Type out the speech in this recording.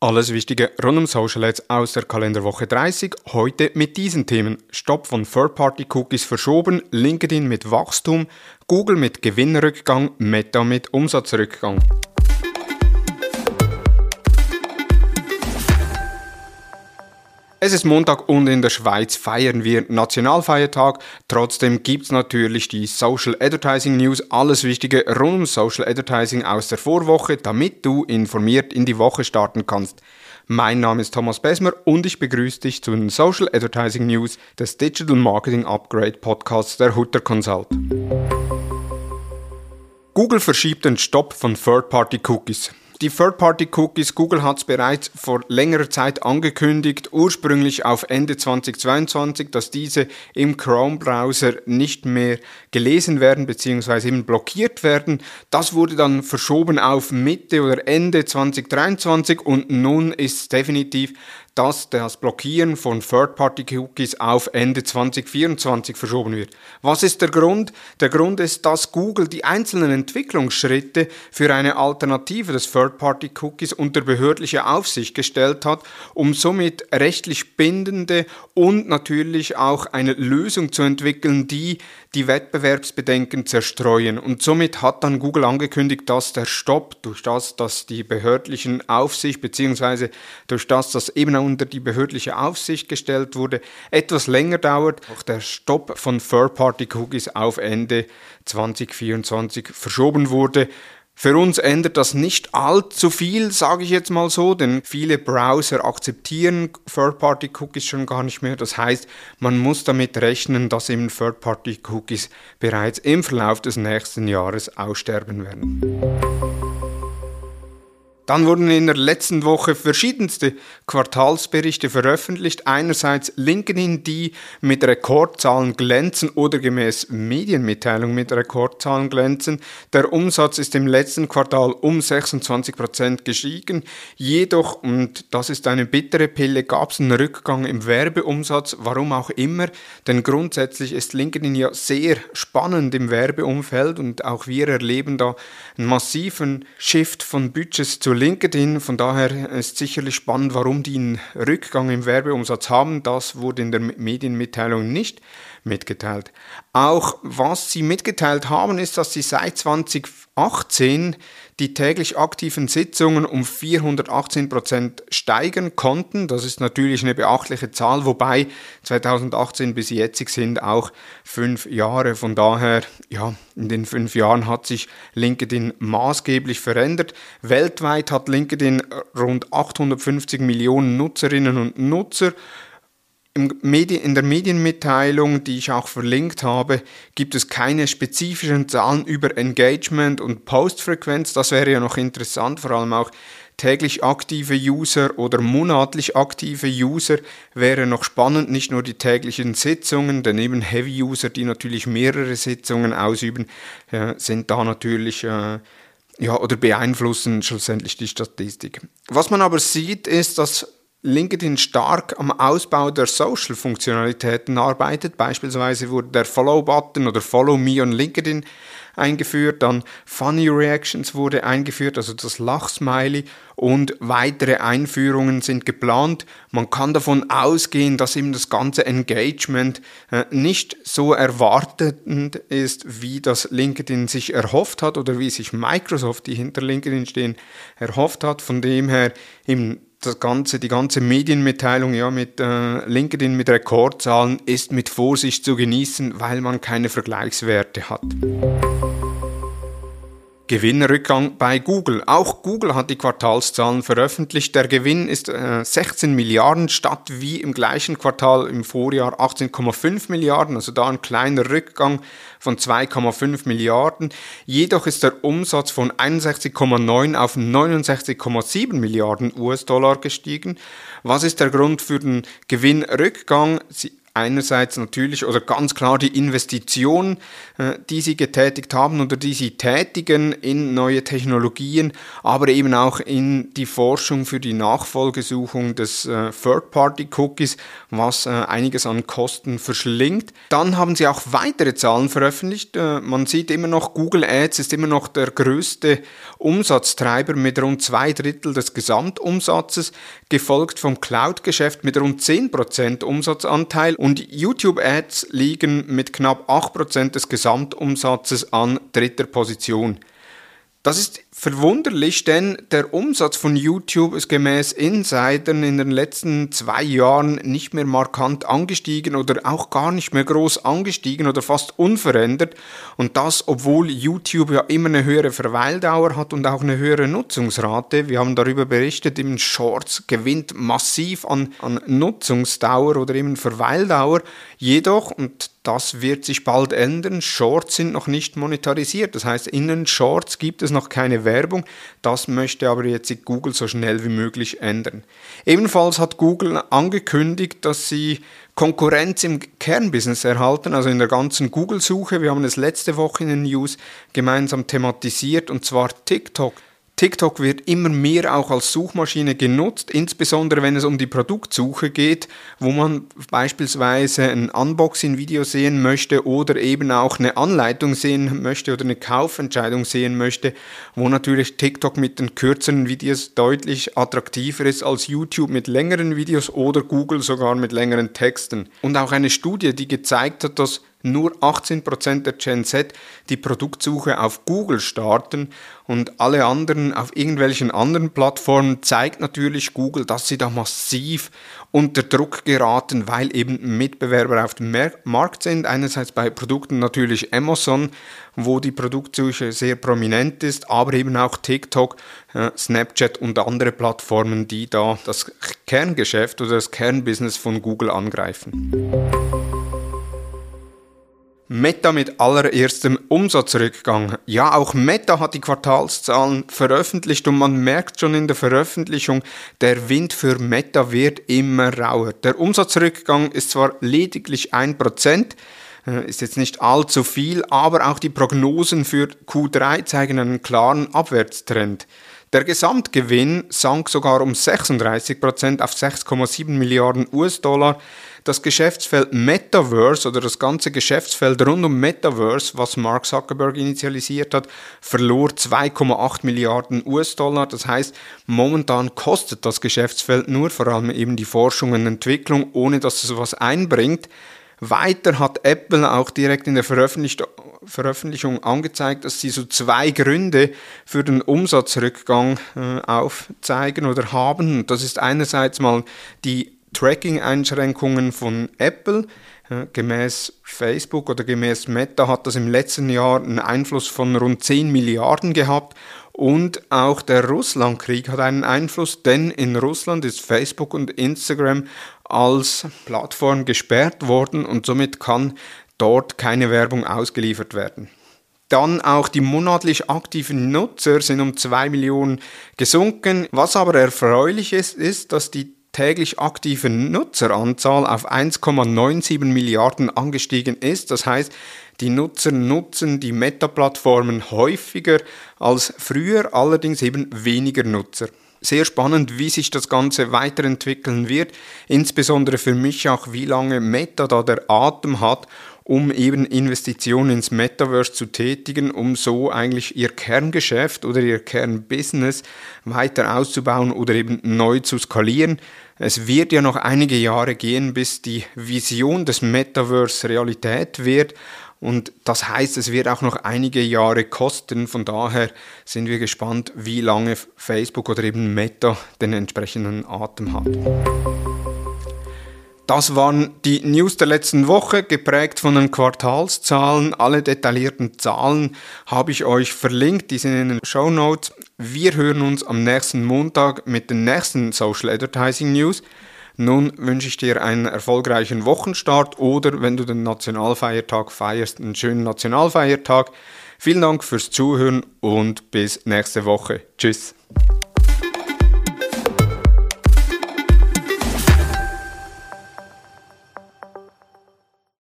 Alles Wichtige rund um Social Ads aus der Kalenderwoche 30. Heute mit diesen Themen. Stopp von Third-Party-Cookies verschoben, LinkedIn mit Wachstum, Google mit Gewinnrückgang, Meta mit Umsatzrückgang. Es ist Montag und in der Schweiz feiern wir Nationalfeiertag. Trotzdem gibt's natürlich die Social Advertising News, alles Wichtige rund um Social Advertising aus der Vorwoche, damit du informiert in die Woche starten kannst. Mein Name ist Thomas Besmer und ich begrüße dich zu den Social Advertising News des Digital Marketing Upgrade Podcasts der Hutter Consult. Google verschiebt den Stopp von Third-Party-Cookies. Die Third-Party-Cookies, Google hat es bereits vor längerer Zeit angekündigt, ursprünglich auf Ende 2022, dass diese im Chrome-Browser nicht mehr gelesen werden bzw. eben blockiert werden. Das wurde dann verschoben auf Mitte oder Ende 2023 und nun ist definitiv dass das Blockieren von Third-Party-Cookies auf Ende 2024 verschoben wird. Was ist der Grund? Der Grund ist, dass Google die einzelnen Entwicklungsschritte für eine Alternative des Third-Party-Cookies unter behördliche Aufsicht gestellt hat, um somit rechtlich bindende und natürlich auch eine Lösung zu entwickeln, die die Wettbewerbsbedenken zerstreuen. Und somit hat dann Google angekündigt, dass der Stopp durch das, dass die behördlichen Aufsicht bzw. durch das, dass eben unter die behördliche Aufsicht gestellt wurde, etwas länger dauert. Auch der Stopp von Third-Party-Cookies auf Ende 2024 verschoben wurde. Für uns ändert das nicht allzu viel, sage ich jetzt mal so, denn viele Browser akzeptieren Third-Party-Cookies schon gar nicht mehr. Das heißt, man muss damit rechnen, dass eben Third-Party-Cookies bereits im Verlauf des nächsten Jahres aussterben werden. Dann wurden in der letzten Woche verschiedenste Quartalsberichte veröffentlicht. Einerseits LinkedIn, die mit Rekordzahlen glänzen oder gemäß Medienmitteilung mit Rekordzahlen glänzen. Der Umsatz ist im letzten Quartal um 26 Prozent gestiegen. Jedoch, und das ist eine bittere Pille, gab es einen Rückgang im Werbeumsatz. Warum auch immer, denn grundsätzlich ist LinkedIn ja sehr spannend im Werbeumfeld und auch wir erleben da einen massiven Shift von Budgets zu LinkedIn. Von daher ist sicherlich spannend, warum die einen Rückgang im Werbeumsatz haben. Das wurde in der Medienmitteilung nicht mitgeteilt. Auch was sie mitgeteilt haben, ist, dass sie seit 2018 die täglich aktiven Sitzungen um 418 Prozent steigern konnten. Das ist natürlich eine beachtliche Zahl, wobei 2018 bis jetzt sind auch fünf Jahre. Von daher, ja, in den fünf Jahren hat sich LinkedIn maßgeblich verändert. Weltweit hat LinkedIn rund 850 Millionen Nutzerinnen und Nutzer in der Medienmitteilung, die ich auch verlinkt habe, gibt es keine spezifischen Zahlen über Engagement und Postfrequenz. Das wäre ja noch interessant, vor allem auch täglich aktive User oder monatlich aktive User wäre noch spannend, nicht nur die täglichen Sitzungen, denn eben Heavy User, die natürlich mehrere Sitzungen ausüben, sind da natürlich äh, ja, oder beeinflussen schlussendlich die Statistik. Was man aber sieht, ist, dass LinkedIn stark am Ausbau der Social-Funktionalitäten arbeitet. Beispielsweise wurde der Follow-Button oder Follow Me on LinkedIn eingeführt, dann Funny Reactions wurde eingeführt, also das Lachsmiley und weitere Einführungen sind geplant. Man kann davon ausgehen, dass eben das ganze Engagement äh, nicht so erwartend ist, wie das LinkedIn sich erhofft hat oder wie sich Microsoft, die hinter LinkedIn stehen, erhofft hat. Von dem her eben das ganze, die ganze Medienmitteilung ja, mit äh, LinkedIn mit Rekordzahlen ist mit Vorsicht zu genießen, weil man keine Vergleichswerte hat. Gewinnrückgang bei Google. Auch Google hat die Quartalszahlen veröffentlicht. Der Gewinn ist äh, 16 Milliarden statt wie im gleichen Quartal im Vorjahr 18,5 Milliarden, also da ein kleiner Rückgang von 2,5 Milliarden. Jedoch ist der Umsatz von 61,9 auf 69,7 Milliarden US-Dollar gestiegen. Was ist der Grund für den Gewinnrückgang? Sie einerseits natürlich oder ganz klar die Investitionen, äh, die sie getätigt haben oder die sie tätigen in neue Technologien, aber eben auch in die Forschung für die Nachfolgesuchung des äh, Third-Party-Cookies, was äh, einiges an Kosten verschlingt. Dann haben sie auch weitere Zahlen veröffentlicht. Man sieht immer noch, Google Ads ist immer noch der größte Umsatztreiber mit rund zwei Drittel des Gesamtumsatzes, gefolgt vom Cloud-Geschäft mit rund 10% Umsatzanteil und YouTube-Ads liegen mit knapp 8% des Gesamtumsatzes an dritter Position. Das ist verwunderlich, denn der Umsatz von YouTube ist gemäß Insidern in den letzten zwei Jahren nicht mehr markant angestiegen oder auch gar nicht mehr groß angestiegen oder fast unverändert. Und das, obwohl YouTube ja immer eine höhere Verweildauer hat und auch eine höhere Nutzungsrate. Wir haben darüber berichtet, eben Shorts gewinnt massiv an, an Nutzungsdauer oder eben Verweildauer. Jedoch, und das wird sich bald ändern. Shorts sind noch nicht monetarisiert. Das heißt, in den Shorts gibt es noch keine Werbung. Das möchte aber jetzt Google so schnell wie möglich ändern. Ebenfalls hat Google angekündigt, dass sie Konkurrenz im Kernbusiness erhalten, also in der ganzen Google-Suche. Wir haben es letzte Woche in den News gemeinsam thematisiert, und zwar TikTok. TikTok wird immer mehr auch als Suchmaschine genutzt, insbesondere wenn es um die Produktsuche geht, wo man beispielsweise ein Unboxing-Video sehen möchte oder eben auch eine Anleitung sehen möchte oder eine Kaufentscheidung sehen möchte, wo natürlich TikTok mit den kürzeren Videos deutlich attraktiver ist als YouTube mit längeren Videos oder Google sogar mit längeren Texten. Und auch eine Studie, die gezeigt hat, dass nur 18% der Gen Z die Produktsuche auf Google starten und alle anderen auf irgendwelchen anderen Plattformen zeigt natürlich Google, dass sie da massiv unter Druck geraten, weil eben Mitbewerber auf dem Markt sind. Einerseits bei Produkten natürlich Amazon, wo die Produktsuche sehr prominent ist, aber eben auch TikTok, äh, Snapchat und andere Plattformen, die da das Kerngeschäft oder das Kernbusiness von Google angreifen. Meta mit allererstem Umsatzrückgang. Ja, auch Meta hat die Quartalszahlen veröffentlicht und man merkt schon in der Veröffentlichung, der Wind für Meta wird immer rauer. Der Umsatzrückgang ist zwar lediglich 1%, äh, ist jetzt nicht allzu viel, aber auch die Prognosen für Q3 zeigen einen klaren Abwärtstrend. Der Gesamtgewinn sank sogar um 36% auf 6,7 Milliarden US-Dollar das Geschäftsfeld Metaverse oder das ganze Geschäftsfeld rund um Metaverse, was Mark Zuckerberg initialisiert hat, verlor 2,8 Milliarden US-Dollar. Das heißt, momentan kostet das Geschäftsfeld nur vor allem eben die Forschung und Entwicklung, ohne dass es was einbringt. Weiter hat Apple auch direkt in der Veröffentlichung angezeigt, dass sie so zwei Gründe für den Umsatzrückgang äh, aufzeigen oder haben. Das ist einerseits mal die Tracking-Einschränkungen von Apple. Gemäß Facebook oder gemäß Meta hat das im letzten Jahr einen Einfluss von rund 10 Milliarden gehabt. Und auch der Russlandkrieg hat einen Einfluss, denn in Russland ist Facebook und Instagram als Plattform gesperrt worden und somit kann dort keine Werbung ausgeliefert werden. Dann auch die monatlich aktiven Nutzer sind um 2 Millionen gesunken. Was aber erfreulich ist, ist, dass die täglich aktive Nutzeranzahl auf 1,97 Milliarden angestiegen ist. Das heißt, die Nutzer nutzen die Meta-Plattformen häufiger als früher, allerdings eben weniger Nutzer. Sehr spannend, wie sich das Ganze weiterentwickeln wird, insbesondere für mich auch, wie lange Meta da der Atem hat um eben Investitionen ins Metaverse zu tätigen, um so eigentlich ihr Kerngeschäft oder ihr Kernbusiness weiter auszubauen oder eben neu zu skalieren. Es wird ja noch einige Jahre gehen, bis die Vision des Metaverse Realität wird. Und das heißt, es wird auch noch einige Jahre kosten. Von daher sind wir gespannt, wie lange Facebook oder eben Meta den entsprechenden Atem hat. Das waren die News der letzten Woche, geprägt von den Quartalszahlen. Alle detaillierten Zahlen habe ich euch verlinkt, die sind in den Show Notes. Wir hören uns am nächsten Montag mit den nächsten Social Advertising News. Nun wünsche ich dir einen erfolgreichen Wochenstart oder wenn du den Nationalfeiertag feierst, einen schönen Nationalfeiertag. Vielen Dank fürs Zuhören und bis nächste Woche. Tschüss.